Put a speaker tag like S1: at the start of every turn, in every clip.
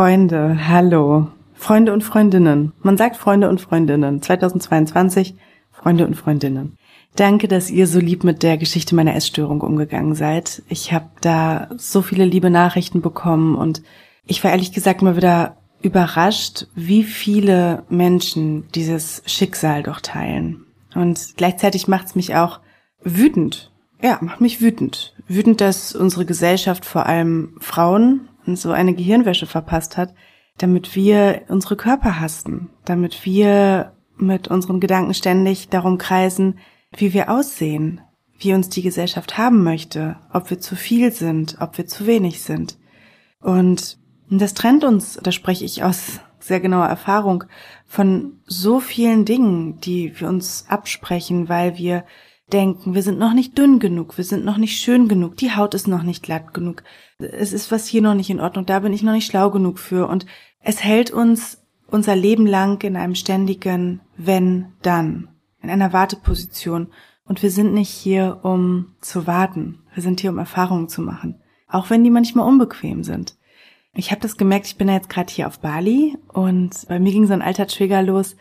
S1: Freunde, hallo. Freunde und Freundinnen. Man sagt Freunde und Freundinnen. 2022, Freunde und Freundinnen. Danke, dass ihr so lieb mit der Geschichte meiner Essstörung umgegangen seid. Ich habe da so viele liebe Nachrichten bekommen und ich war ehrlich gesagt mal wieder überrascht, wie viele Menschen dieses Schicksal doch teilen. Und gleichzeitig macht's mich auch wütend. Ja, macht mich wütend. Wütend, dass unsere Gesellschaft vor allem Frauen so eine Gehirnwäsche verpasst hat, damit wir unsere Körper hassen, damit wir mit unseren Gedanken ständig darum kreisen, wie wir aussehen, wie uns die Gesellschaft haben möchte, ob wir zu viel sind, ob wir zu wenig sind. Und das trennt uns, da spreche ich aus sehr genauer Erfahrung, von so vielen Dingen, die wir uns absprechen, weil wir denken, wir sind noch nicht dünn genug, wir sind noch nicht schön genug, die Haut ist noch nicht glatt genug, es ist was hier noch nicht in Ordnung, da bin ich noch nicht schlau genug für und es hält uns unser Leben lang in einem ständigen wenn dann, in einer Warteposition und wir sind nicht hier, um zu warten, wir sind hier, um Erfahrungen zu machen, auch wenn die manchmal unbequem sind. Ich habe das gemerkt, ich bin ja jetzt gerade hier auf Bali und bei mir ging so ein alter Trigger los,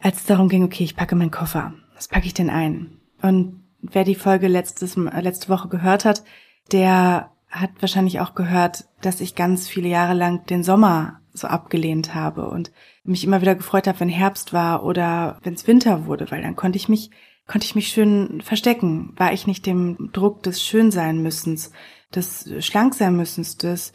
S1: als es darum ging, okay, ich packe meinen Koffer. Was packe ich denn ein? Und wer die Folge letztes, letzte Woche gehört hat, der hat wahrscheinlich auch gehört, dass ich ganz viele Jahre lang den Sommer so abgelehnt habe und mich immer wieder gefreut habe, wenn Herbst war oder wenn es Winter wurde, weil dann konnte ich mich konnte ich mich schön verstecken, war ich nicht dem Druck des Schönsein müssens, des Schlanksein müssens, des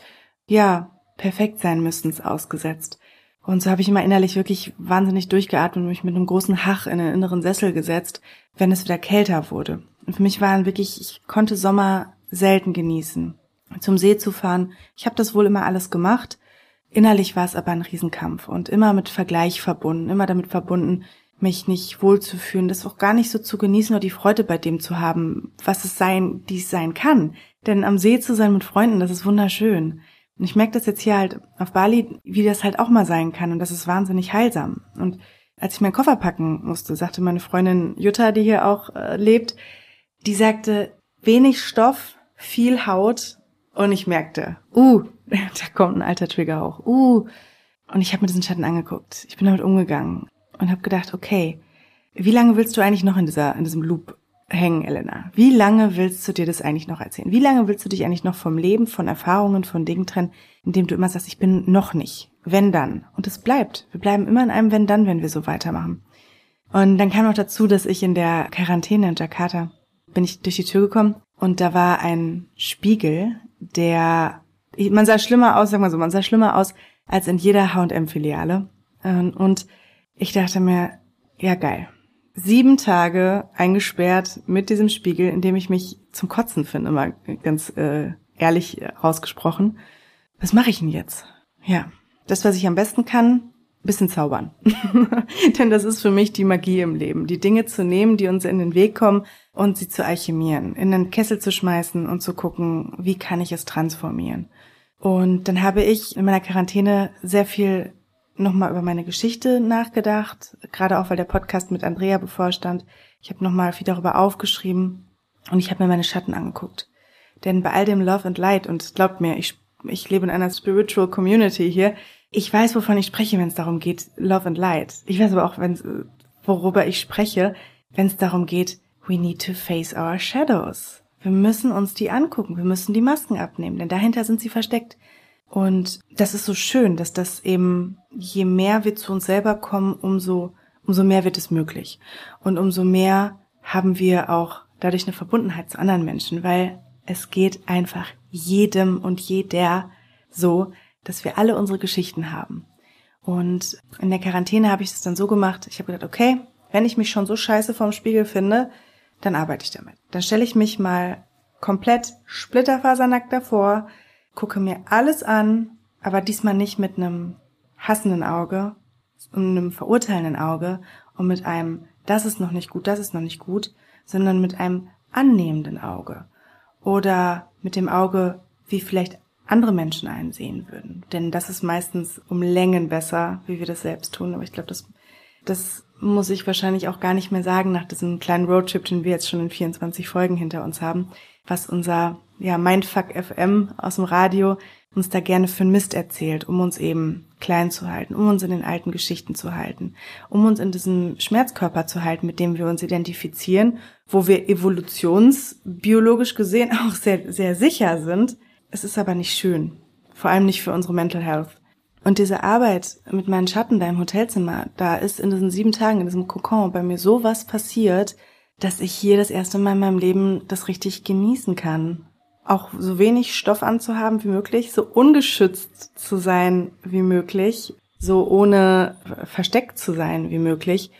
S1: ja perfekt sein müssens ausgesetzt. Und so habe ich immer innerlich wirklich wahnsinnig durchgeatmet und mich mit einem großen Hach in den inneren Sessel gesetzt, wenn es wieder kälter wurde. Und für mich waren wirklich, ich konnte Sommer selten genießen. Zum See zu fahren, ich habe das wohl immer alles gemacht. Innerlich war es aber ein Riesenkampf und immer mit Vergleich verbunden, immer damit verbunden, mich nicht wohlzufühlen, das auch gar nicht so zu genießen oder die Freude bei dem zu haben, was es sein, dies sein kann. Denn am See zu sein mit Freunden, das ist wunderschön. Und ich merke das jetzt hier halt auf Bali, wie das halt auch mal sein kann. Und das ist wahnsinnig heilsam. Und als ich meinen Koffer packen musste, sagte meine Freundin Jutta, die hier auch äh, lebt, die sagte, wenig Stoff, viel Haut. Und ich merkte, uh, da kommt ein alter Trigger hoch. Uh. Und ich habe mir diesen Schatten angeguckt. Ich bin damit umgegangen und habe gedacht, okay, wie lange willst du eigentlich noch in dieser in diesem Loop hängen, Elena. Wie lange willst du dir das eigentlich noch erzählen? Wie lange willst du dich eigentlich noch vom Leben, von Erfahrungen, von Dingen trennen, indem du immer sagst, ich bin noch nicht. Wenn dann. Und es bleibt. Wir bleiben immer in einem Wenn dann, wenn wir so weitermachen. Und dann kam noch dazu, dass ich in der Quarantäne in Jakarta bin ich durch die Tür gekommen und da war ein Spiegel, der, man sah schlimmer aus, sag mal so, man sah schlimmer aus als in jeder H&M-Filiale. Und ich dachte mir, ja geil, sieben Tage eingesperrt mit diesem Spiegel, in dem ich mich zum Kotzen finde, mal ganz äh, ehrlich ausgesprochen. Was mache ich denn jetzt? Ja, das, was ich am besten kann, bisschen zaubern. Denn das ist für mich die Magie im Leben, die Dinge zu nehmen, die uns in den Weg kommen und sie zu alchemieren, in den Kessel zu schmeißen und zu gucken, wie kann ich es transformieren. Und dann habe ich in meiner Quarantäne sehr viel nochmal über meine Geschichte nachgedacht, gerade auch weil der Podcast mit Andrea bevorstand. Ich habe nochmal viel darüber aufgeschrieben und ich habe mir meine Schatten angeguckt. Denn bei all dem Love and Light, und glaubt mir, ich, ich lebe in einer Spiritual Community hier, ich weiß, wovon ich spreche, wenn es darum geht, Love and Light. Ich weiß aber auch, wenn's, worüber ich spreche, wenn es darum geht, we need to face our shadows. Wir müssen uns die angucken, wir müssen die Masken abnehmen, denn dahinter sind sie versteckt. Und das ist so schön, dass das eben, je mehr wir zu uns selber kommen, umso, umso mehr wird es möglich. Und umso mehr haben wir auch dadurch eine Verbundenheit zu anderen Menschen, weil es geht einfach jedem und jeder so, dass wir alle unsere Geschichten haben. Und in der Quarantäne habe ich es dann so gemacht, ich habe gedacht, okay, wenn ich mich schon so scheiße vorm Spiegel finde, dann arbeite ich damit. Dann stelle ich mich mal komplett splitterfasernackt davor, gucke mir alles an, aber diesmal nicht mit einem hassenden Auge und einem verurteilenden Auge und mit einem, das ist noch nicht gut, das ist noch nicht gut, sondern mit einem annehmenden Auge oder mit dem Auge, wie vielleicht andere Menschen einsehen würden. Denn das ist meistens um Längen besser, wie wir das selbst tun. Aber ich glaube, das, das muss ich wahrscheinlich auch gar nicht mehr sagen nach diesem kleinen Roadtrip, den wir jetzt schon in 24 Folgen hinter uns haben, was unser ja, Mindfuck FM aus dem Radio uns da gerne für Mist erzählt, um uns eben klein zu halten, um uns in den alten Geschichten zu halten, um uns in diesem Schmerzkörper zu halten, mit dem wir uns identifizieren, wo wir evolutionsbiologisch gesehen auch sehr, sehr sicher sind. Es ist aber nicht schön. Vor allem nicht für unsere Mental Health. Und diese Arbeit mit meinen Schatten da im Hotelzimmer, da ist in diesen sieben Tagen, in diesem Kokon bei mir so was passiert, dass ich hier das erste Mal in meinem Leben das richtig genießen kann auch so wenig Stoff anzuhaben wie möglich, so ungeschützt zu sein wie möglich, so ohne versteckt zu sein wie möglich.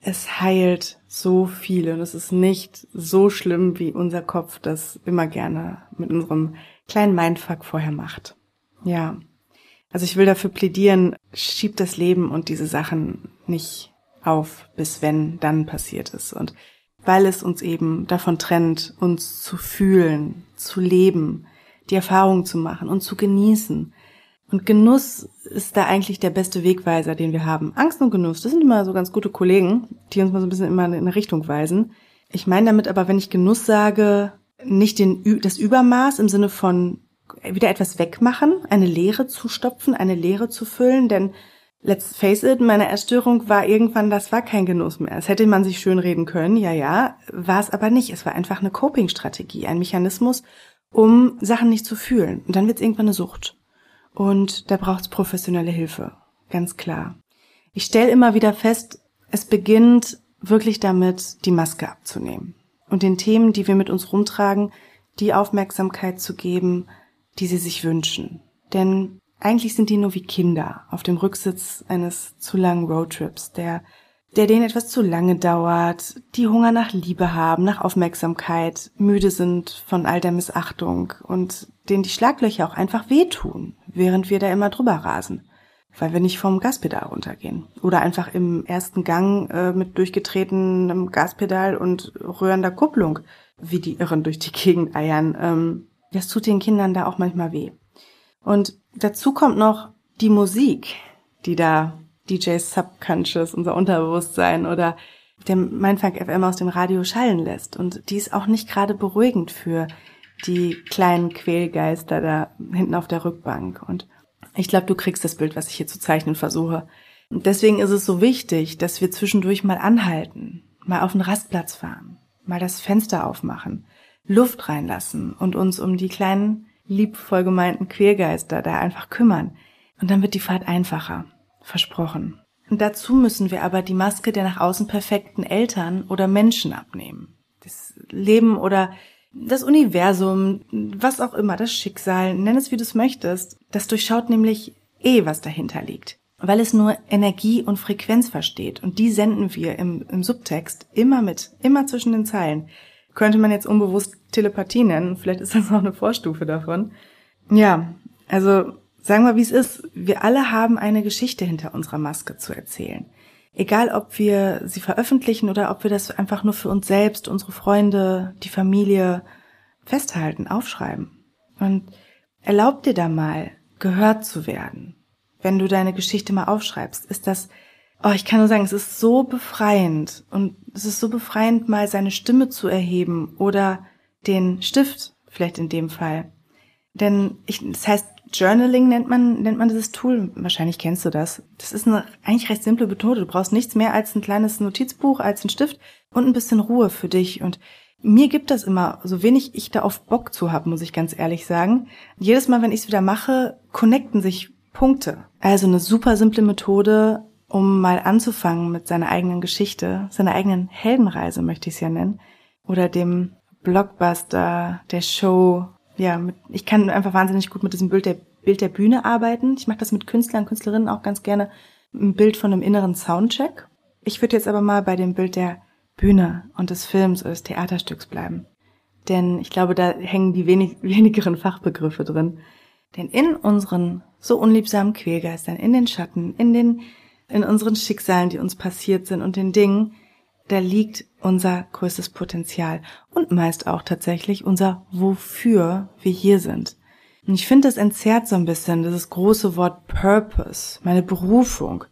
S1: Es heilt so viel und es ist nicht so schlimm, wie unser Kopf das immer gerne mit unserem kleinen Mindfuck vorher macht. Ja. Also ich will dafür plädieren, schiebt das Leben und diese Sachen nicht auf, bis wenn dann passiert ist. Und weil es uns eben davon trennt, uns zu fühlen, zu leben, die Erfahrung zu machen und zu genießen. Und Genuss ist da eigentlich der beste Wegweiser, den wir haben. Angst und Genuss, das sind immer so ganz gute Kollegen, die uns mal so ein bisschen immer in eine Richtung weisen. Ich meine damit aber, wenn ich Genuss sage, nicht den, das Übermaß im Sinne von wieder etwas wegmachen, eine Leere zu stopfen, eine Leere zu füllen, denn let's face it, meine Erstörung war irgendwann, das war kein Genuss mehr. Es hätte man sich schön reden können, ja, ja, war es aber nicht. Es war einfach eine Coping-Strategie, ein Mechanismus, um Sachen nicht zu fühlen. Und dann wird es irgendwann eine Sucht. Und da braucht es professionelle Hilfe, ganz klar. Ich stelle immer wieder fest, es beginnt wirklich damit, die Maske abzunehmen und den Themen, die wir mit uns rumtragen, die Aufmerksamkeit zu geben, die sie sich wünschen. Denn eigentlich sind die nur wie Kinder auf dem Rücksitz eines zu langen Roadtrips, der, der denen etwas zu lange dauert, die Hunger nach Liebe haben, nach Aufmerksamkeit, müde sind von all der Missachtung und denen die Schlaglöcher auch einfach wehtun, während wir da immer drüber rasen, weil wir nicht vom Gaspedal runtergehen. Oder einfach im ersten Gang äh, mit durchgetretenem Gaspedal und rührender Kupplung, wie die Irren durch die Gegend eiern. Ähm, das tut den Kindern da auch manchmal weh. Und dazu kommt noch die Musik, die da DJ Subconscious, unser Unterbewusstsein oder der Mindfuck FM aus dem Radio schallen lässt. Und die ist auch nicht gerade beruhigend für die kleinen Quälgeister da hinten auf der Rückbank. Und ich glaube, du kriegst das Bild, was ich hier zu zeichnen versuche. Und deswegen ist es so wichtig, dass wir zwischendurch mal anhalten, mal auf den Rastplatz fahren, mal das Fenster aufmachen, Luft reinlassen und uns um die kleinen liebvoll gemeinten Queergeister da einfach kümmern. Und dann wird die Fahrt einfacher. Versprochen. Und dazu müssen wir aber die Maske der nach außen perfekten Eltern oder Menschen abnehmen. Das Leben oder das Universum, was auch immer, das Schicksal, nenn es wie du es möchtest, das durchschaut nämlich eh, was dahinter liegt. Weil es nur Energie und Frequenz versteht. Und die senden wir im, im Subtext immer mit, immer zwischen den Zeilen könnte man jetzt unbewusst Telepathie nennen. Vielleicht ist das auch eine Vorstufe davon. Ja, also sagen wir, wie es ist. Wir alle haben eine Geschichte hinter unserer Maske zu erzählen. Egal, ob wir sie veröffentlichen oder ob wir das einfach nur für uns selbst, unsere Freunde, die Familie festhalten, aufschreiben. Und erlaub dir da mal, gehört zu werden. Wenn du deine Geschichte mal aufschreibst, ist das Oh, ich kann nur sagen, es ist so befreiend und es ist so befreiend, mal seine Stimme zu erheben oder den Stift, vielleicht in dem Fall. Denn ich, das heißt, Journaling nennt man, nennt man dieses Tool. Wahrscheinlich kennst du das. Das ist eine eigentlich recht simple Methode. Du brauchst nichts mehr als ein kleines Notizbuch, als ein Stift und ein bisschen Ruhe für dich. Und mir gibt das immer, so wenig ich da auf Bock zu habe, muss ich ganz ehrlich sagen. Jedes Mal, wenn ich es wieder mache, connecten sich Punkte. Also eine super simple Methode, um mal anzufangen mit seiner eigenen Geschichte, seiner eigenen Heldenreise möchte ich es ja nennen, oder dem Blockbuster, der Show. Ja, mit, ich kann einfach wahnsinnig gut mit diesem Bild der, Bild der Bühne arbeiten. Ich mache das mit Künstlern, Künstlerinnen auch ganz gerne, ein Bild von einem inneren Soundcheck. Ich würde jetzt aber mal bei dem Bild der Bühne und des Films oder des Theaterstücks bleiben. Denn ich glaube, da hängen die wenig, wenigeren Fachbegriffe drin. Denn in unseren so unliebsamen Quälgeistern, in den Schatten, in den in unseren Schicksalen, die uns passiert sind und den Dingen, da liegt unser größtes Potenzial und meist auch tatsächlich unser Wofür wir hier sind. Und ich finde, das entzerrt so ein bisschen dieses große Wort Purpose, meine Berufung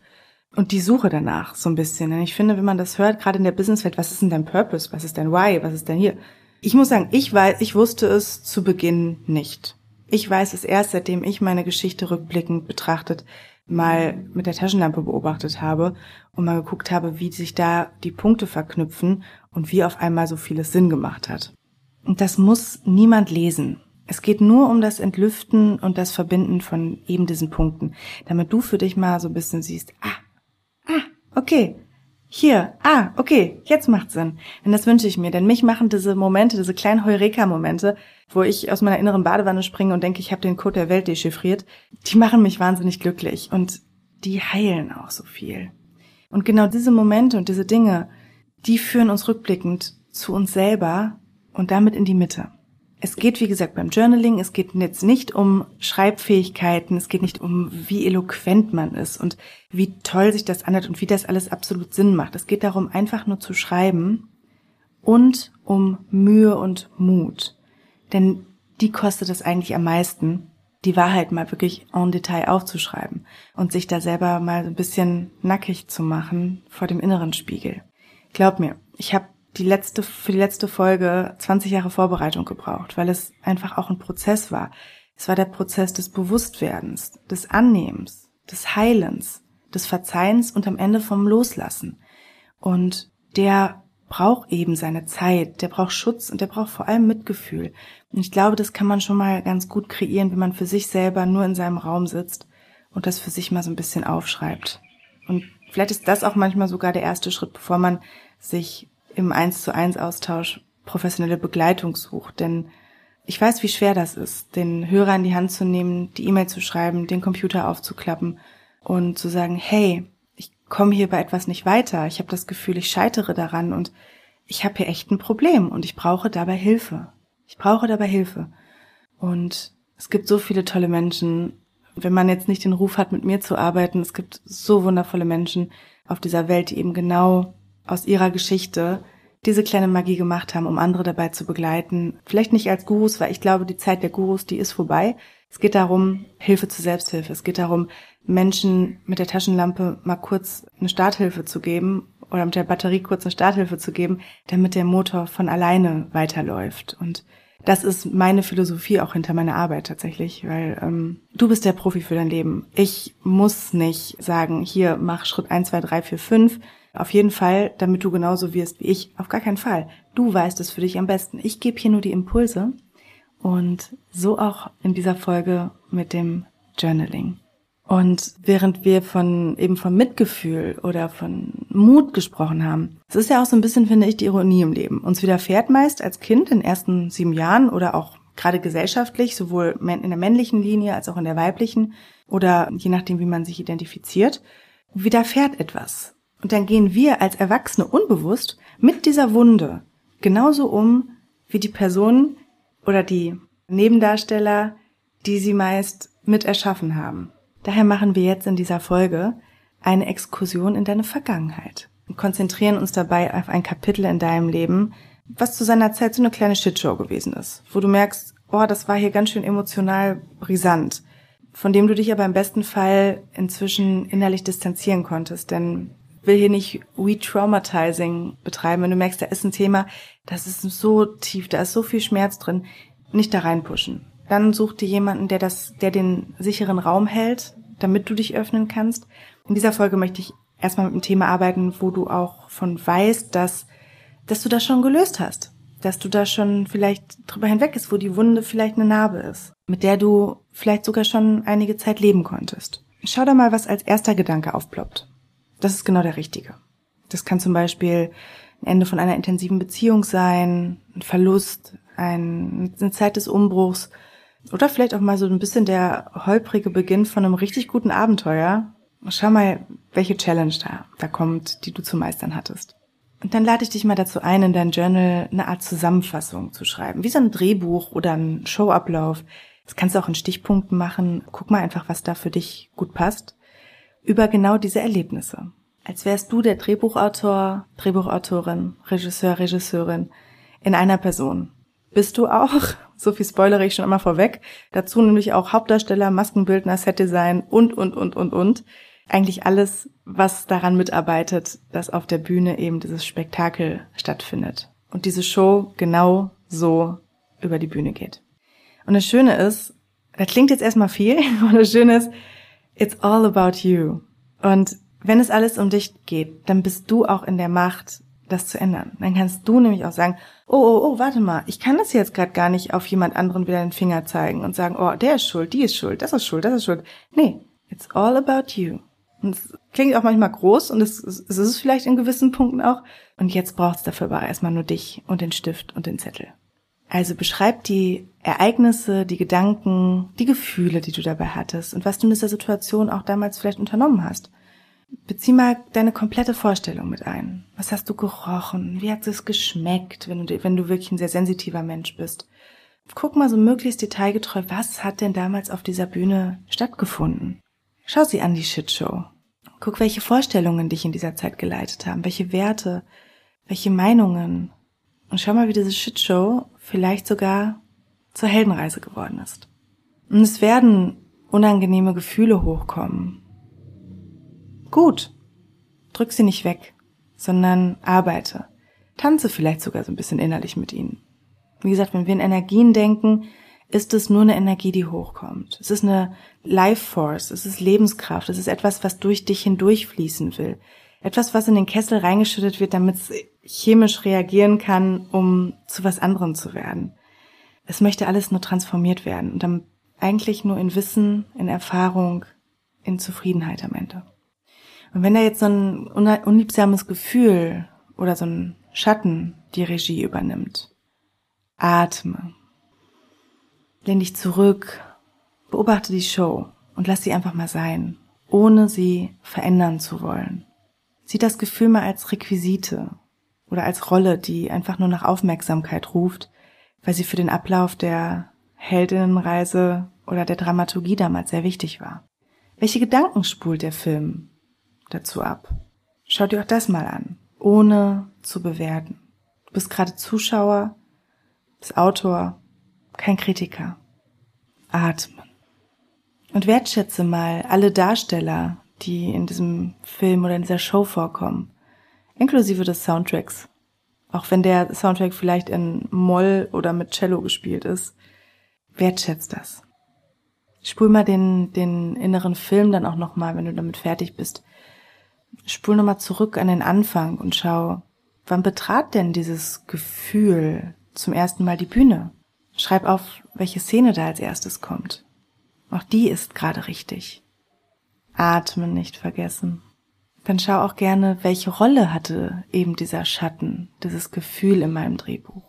S1: und die Suche danach so ein bisschen. Denn ich finde, wenn man das hört, gerade in der Businesswelt, was ist denn dein Purpose? Was ist dein Why? Was ist denn hier? Ich muss sagen, ich weiß, ich wusste es zu Beginn nicht. Ich weiß es erst, seitdem ich meine Geschichte rückblickend betrachtet mal mit der Taschenlampe beobachtet habe und mal geguckt habe, wie sich da die Punkte verknüpfen und wie auf einmal so vieles Sinn gemacht hat. Und das muss niemand lesen. Es geht nur um das Entlüften und das Verbinden von eben diesen Punkten, damit du für dich mal so ein bisschen siehst, ah, ah, okay, hier, ah, okay, jetzt macht Sinn. Und das wünsche ich mir, denn mich machen diese Momente, diese kleinen Heureka-Momente, wo ich aus meiner inneren Badewanne springe und denke, ich habe den Code der Welt dechiffriert, die machen mich wahnsinnig glücklich und die heilen auch so viel. Und genau diese Momente und diese Dinge, die führen uns rückblickend zu uns selber und damit in die Mitte. Es geht, wie gesagt, beim Journaling, es geht jetzt nicht um Schreibfähigkeiten, es geht nicht um, wie eloquent man ist und wie toll sich das anhört und wie das alles absolut Sinn macht. Es geht darum, einfach nur zu schreiben und um Mühe und Mut. Denn die kostet es eigentlich am meisten, die Wahrheit mal wirklich en Detail aufzuschreiben und sich da selber mal ein bisschen nackig zu machen vor dem inneren Spiegel. Glaub mir, ich habe die letzte, für die letzte Folge 20 Jahre Vorbereitung gebraucht, weil es einfach auch ein Prozess war. Es war der Prozess des Bewusstwerdens, des Annehmens, des Heilens, des Verzeihens und am Ende vom Loslassen. Und der braucht eben seine Zeit, der braucht Schutz und der braucht vor allem Mitgefühl. Und ich glaube, das kann man schon mal ganz gut kreieren, wenn man für sich selber nur in seinem Raum sitzt und das für sich mal so ein bisschen aufschreibt. Und vielleicht ist das auch manchmal sogar der erste Schritt, bevor man sich im Eins zu eins Austausch professionelle Begleitung sucht. Denn ich weiß, wie schwer das ist, den Hörer in die Hand zu nehmen, die E-Mail zu schreiben, den Computer aufzuklappen und zu sagen, hey, ich komme hier bei etwas nicht weiter, ich habe das Gefühl, ich scheitere daran und ich habe hier echt ein Problem und ich brauche dabei Hilfe. Ich brauche dabei Hilfe. Und es gibt so viele tolle Menschen, wenn man jetzt nicht den Ruf hat, mit mir zu arbeiten, es gibt so wundervolle Menschen auf dieser Welt, die eben genau aus ihrer Geschichte diese kleine Magie gemacht haben, um andere dabei zu begleiten. Vielleicht nicht als Gurus, weil ich glaube, die Zeit der Gurus, die ist vorbei. Es geht darum, Hilfe zur Selbsthilfe. Es geht darum, Menschen mit der Taschenlampe mal kurz eine Starthilfe zu geben oder mit der Batterie kurz eine Starthilfe zu geben, damit der Motor von alleine weiterläuft. Und das ist meine Philosophie auch hinter meiner Arbeit tatsächlich, weil ähm, du bist der Profi für dein Leben. Ich muss nicht sagen, hier mach Schritt eins, zwei, drei, vier, fünf auf jeden Fall, damit du genauso wirst wie ich. Auf gar keinen Fall. Du weißt es für dich am besten. Ich gebe hier nur die Impulse. Und so auch in dieser Folge mit dem Journaling. Und während wir von eben von Mitgefühl oder von Mut gesprochen haben, es ist ja auch so ein bisschen, finde ich, die Ironie im Leben. Uns widerfährt meist als Kind in den ersten sieben Jahren oder auch gerade gesellschaftlich, sowohl in der männlichen Linie als auch in der weiblichen oder je nachdem, wie man sich identifiziert, widerfährt etwas. Und dann gehen wir als Erwachsene unbewusst mit dieser Wunde genauso um wie die Person oder die Nebendarsteller, die sie meist mit erschaffen haben. Daher machen wir jetzt in dieser Folge eine Exkursion in deine Vergangenheit und konzentrieren uns dabei auf ein Kapitel in deinem Leben, was zu seiner Zeit so eine kleine Shitshow gewesen ist, wo du merkst, oh, das war hier ganz schön emotional brisant, von dem du dich aber im besten Fall inzwischen innerlich distanzieren konntest, denn will hier nicht Re-Traumatizing betreiben. Wenn du merkst, da ist ein Thema, das ist so tief, da ist so viel Schmerz drin, nicht da reinpushen. Dann such dir jemanden, der das, der den sicheren Raum hält, damit du dich öffnen kannst. In dieser Folge möchte ich erstmal mit einem Thema arbeiten, wo du auch von weißt, dass, dass du das schon gelöst hast. Dass du da schon vielleicht drüber hinweg ist, wo die Wunde vielleicht eine Narbe ist, mit der du vielleicht sogar schon einige Zeit leben konntest. Schau da mal, was als erster Gedanke aufploppt. Das ist genau der richtige. Das kann zum Beispiel ein Ende von einer intensiven Beziehung sein, ein Verlust, ein, eine Zeit des Umbruchs oder vielleicht auch mal so ein bisschen der holprige Beginn von einem richtig guten Abenteuer. Schau mal, welche Challenge da, da kommt, die du zu meistern hattest. Und dann lade ich dich mal dazu ein, in dein Journal eine Art Zusammenfassung zu schreiben, wie so ein Drehbuch oder ein Showablauf. Das kannst du auch in Stichpunkten machen. Guck mal einfach, was da für dich gut passt über genau diese Erlebnisse. Als wärst du der Drehbuchautor, Drehbuchautorin, Regisseur, Regisseurin in einer Person. Bist du auch, so viel spoilere ich schon immer vorweg, dazu nämlich auch Hauptdarsteller, Maskenbildner, Setdesign und, und, und, und, und. Eigentlich alles, was daran mitarbeitet, dass auf der Bühne eben dieses Spektakel stattfindet. Und diese Show genau so über die Bühne geht. Und das Schöne ist, das klingt jetzt erstmal viel, und das Schöne ist, it's all about you. Und wenn es alles um dich geht, dann bist du auch in der Macht, das zu ändern. Dann kannst du nämlich auch sagen, oh, oh, oh, warte mal, ich kann das jetzt gerade gar nicht auf jemand anderen wieder den Finger zeigen und sagen, oh, der ist schuld, die ist schuld, das ist schuld, das ist schuld. Nee, it's all about you. Und es klingt auch manchmal groß und es, es ist es vielleicht in gewissen Punkten auch. Und jetzt braucht es dafür aber erstmal nur dich und den Stift und den Zettel. Also beschreib die Ereignisse, die Gedanken, die Gefühle, die du dabei hattest und was du in dieser Situation auch damals vielleicht unternommen hast. Bezieh mal deine komplette Vorstellung mit ein. Was hast du gerochen? Wie hat es geschmeckt, wenn du, wenn du wirklich ein sehr sensitiver Mensch bist? Guck mal so möglichst detailgetreu, was hat denn damals auf dieser Bühne stattgefunden? Schau sie an, die Shitshow. Guck, welche Vorstellungen dich in dieser Zeit geleitet haben, welche Werte, welche Meinungen. Und schau mal, wie diese Shitshow vielleicht sogar zur Heldenreise geworden ist. Und es werden unangenehme Gefühle hochkommen. Gut. Drück sie nicht weg, sondern arbeite. Tanze vielleicht sogar so ein bisschen innerlich mit ihnen. Wie gesagt, wenn wir in Energien denken, ist es nur eine Energie, die hochkommt. Es ist eine Life Force, es ist Lebenskraft, es ist etwas, was durch dich hindurchfließen will. Etwas, was in den Kessel reingeschüttet wird, damit es chemisch reagieren kann, um zu was anderem zu werden. Es möchte alles nur transformiert werden und dann eigentlich nur in Wissen, in Erfahrung, in Zufriedenheit am Ende. Und wenn da jetzt so ein unliebsames Gefühl oder so ein Schatten die Regie übernimmt, atme, lehn dich zurück, beobachte die Show und lass sie einfach mal sein, ohne sie verändern zu wollen. Sieh das Gefühl mal als Requisite oder als Rolle, die einfach nur nach Aufmerksamkeit ruft, weil sie für den Ablauf der Heldinnenreise oder der Dramaturgie damals sehr wichtig war. Welche Gedanken spult der Film dazu ab? Schau dir auch das mal an, ohne zu bewerten. Du bist gerade Zuschauer, bist Autor, kein Kritiker. Atmen. Und wertschätze mal alle Darsteller, die in diesem Film oder in dieser Show vorkommen, inklusive des Soundtracks. Auch wenn der Soundtrack vielleicht in Moll oder mit Cello gespielt ist, wertschätzt das. Spul mal den, den inneren Film dann auch nochmal, wenn du damit fertig bist. Spul nochmal zurück an den Anfang und schau, wann betrat denn dieses Gefühl zum ersten Mal die Bühne? Schreib auf, welche Szene da als erstes kommt. Auch die ist gerade richtig. Atmen nicht vergessen. Dann schau auch gerne, welche Rolle hatte eben dieser Schatten, dieses Gefühl in meinem Drehbuch.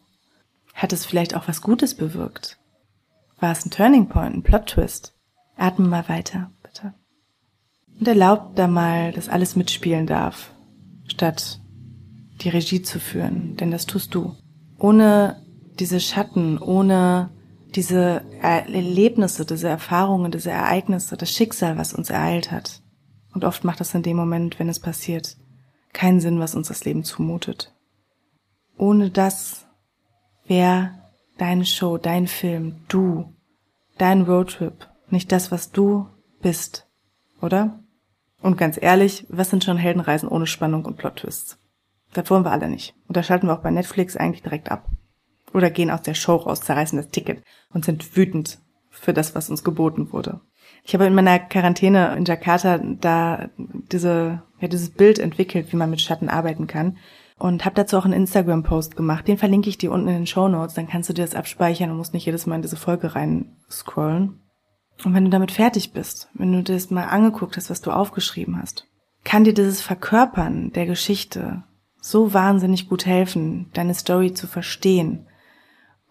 S1: Hat es vielleicht auch was Gutes bewirkt? War es ein Turning Point, ein Plot Twist? Atme mal weiter, bitte. Und erlaubt da mal, dass alles mitspielen darf, statt die Regie zu führen, denn das tust du. Ohne diese Schatten, ohne diese Erlebnisse, diese Erfahrungen, diese Ereignisse, das Schicksal, was uns ereilt hat. Und oft macht das in dem Moment, wenn es passiert, keinen Sinn, was uns das Leben zumutet. Ohne das wäre deine Show, dein Film, du, dein Roadtrip nicht das, was du bist, oder? Und ganz ehrlich, was sind schon Heldenreisen ohne Spannung und Plot-Twists? Das wollen wir alle nicht. Und da schalten wir auch bei Netflix eigentlich direkt ab oder gehen aus der Show raus, zerreißen das Ticket und sind wütend für das, was uns geboten wurde. Ich habe in meiner Quarantäne in Jakarta da diese, ja, dieses Bild entwickelt, wie man mit Schatten arbeiten kann und habe dazu auch einen Instagram-Post gemacht. Den verlinke ich dir unten in den Show Notes, dann kannst du dir das abspeichern und musst nicht jedes Mal in diese Folge rein scrollen. Und wenn du damit fertig bist, wenn du dir das mal angeguckt hast, was du aufgeschrieben hast, kann dir dieses Verkörpern der Geschichte so wahnsinnig gut helfen, deine Story zu verstehen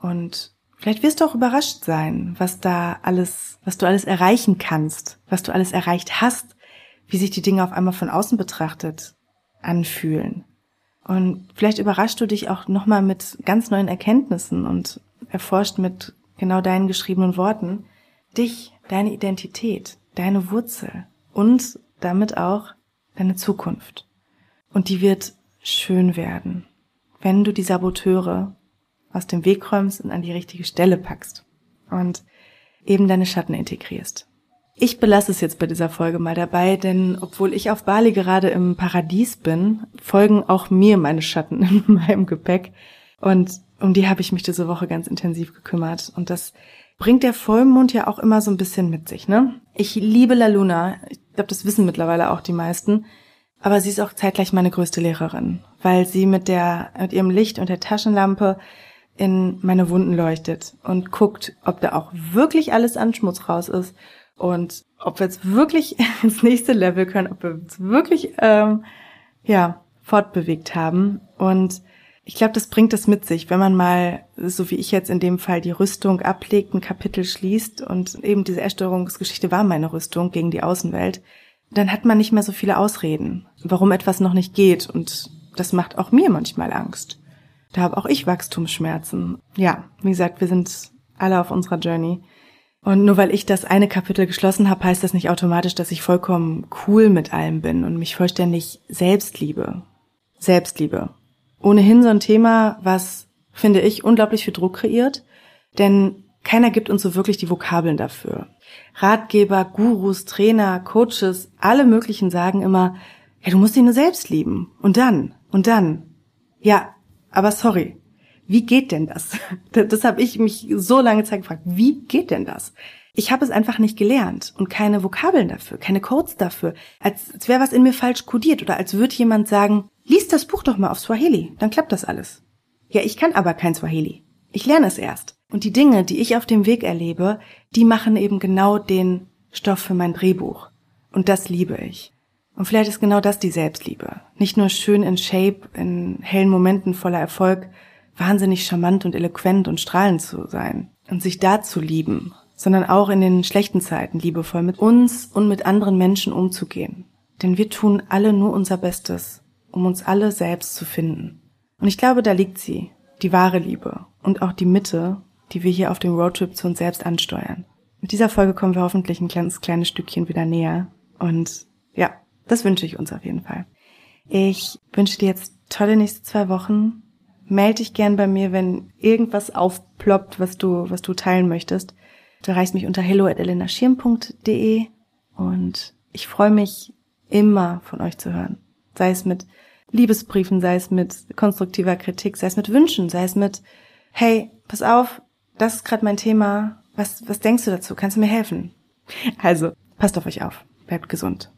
S1: und vielleicht wirst du auch überrascht sein, was da alles, was du alles erreichen kannst, was du alles erreicht hast, wie sich die Dinge auf einmal von außen betrachtet anfühlen. Und vielleicht überraschst du dich auch nochmal mit ganz neuen Erkenntnissen und erforscht mit genau deinen geschriebenen Worten dich, deine Identität, deine Wurzel und damit auch deine Zukunft. Und die wird schön werden, wenn du die Saboteure aus dem Weg räumst und an die richtige Stelle packst und eben deine Schatten integrierst. Ich belasse es jetzt bei dieser Folge mal dabei, denn obwohl ich auf Bali gerade im Paradies bin, folgen auch mir meine Schatten in meinem Gepäck. Und um die habe ich mich diese Woche ganz intensiv gekümmert. Und das bringt der Vollmond ja auch immer so ein bisschen mit sich, ne? Ich liebe La Luna. Ich glaube, das wissen mittlerweile auch die meisten. Aber sie ist auch zeitgleich meine größte Lehrerin, weil sie mit der, mit ihrem Licht und der Taschenlampe in meine Wunden leuchtet und guckt, ob da auch wirklich alles an Schmutz raus ist und ob wir jetzt wirklich ins nächste Level können, ob wir uns wirklich ähm, ja fortbewegt haben und ich glaube, das bringt es mit sich, wenn man mal, so wie ich jetzt in dem Fall, die Rüstung ablegt, ein Kapitel schließt und eben diese Erstörungsgeschichte war meine Rüstung gegen die Außenwelt, dann hat man nicht mehr so viele Ausreden, warum etwas noch nicht geht und das macht auch mir manchmal Angst. Da habe auch ich Wachstumsschmerzen. Ja, wie gesagt, wir sind alle auf unserer Journey. Und nur weil ich das eine Kapitel geschlossen habe, heißt das nicht automatisch, dass ich vollkommen cool mit allem bin und mich vollständig selbst liebe. Selbstliebe ohnehin so ein Thema, was, finde ich, unglaublich viel Druck kreiert, denn keiner gibt uns so wirklich die Vokabeln dafür. Ratgeber, Gurus, Trainer, Coaches, alle möglichen sagen immer, ja, du musst dich nur selbst lieben. Und dann, und dann. Ja, aber sorry, wie geht denn das? Das habe ich mich so lange Zeit gefragt. Wie geht denn das? Ich habe es einfach nicht gelernt und keine Vokabeln dafür, keine Codes dafür, als, als wäre was in mir falsch kodiert oder als würde jemand sagen, lies das Buch doch mal auf Swahili, dann klappt das alles. Ja, ich kann aber kein Swahili. Ich lerne es erst. Und die Dinge, die ich auf dem Weg erlebe, die machen eben genau den Stoff für mein Drehbuch. Und das liebe ich. Und vielleicht ist genau das die Selbstliebe. Nicht nur schön in Shape, in hellen Momenten voller Erfolg, wahnsinnig charmant und eloquent und strahlend zu sein und sich da zu lieben sondern auch in den schlechten Zeiten liebevoll mit uns und mit anderen Menschen umzugehen. Denn wir tun alle nur unser Bestes, um uns alle selbst zu finden. Und ich glaube, da liegt sie, die wahre Liebe und auch die Mitte, die wir hier auf dem Roadtrip zu uns selbst ansteuern. Mit dieser Folge kommen wir hoffentlich ein kleines, kleines Stückchen wieder näher. Und ja, das wünsche ich uns auf jeden Fall. Ich wünsche dir jetzt tolle nächste zwei Wochen. Meld dich gern bei mir, wenn irgendwas aufploppt, was du, was du teilen möchtest. Du erreichst mich unter hello.elenaschirm.de und ich freue mich immer von euch zu hören. Sei es mit Liebesbriefen, sei es mit konstruktiver Kritik, sei es mit Wünschen, sei es mit, hey, pass auf, das ist gerade mein Thema. Was, was denkst du dazu? Kannst du mir helfen? Also, passt auf euch auf. Bleibt gesund.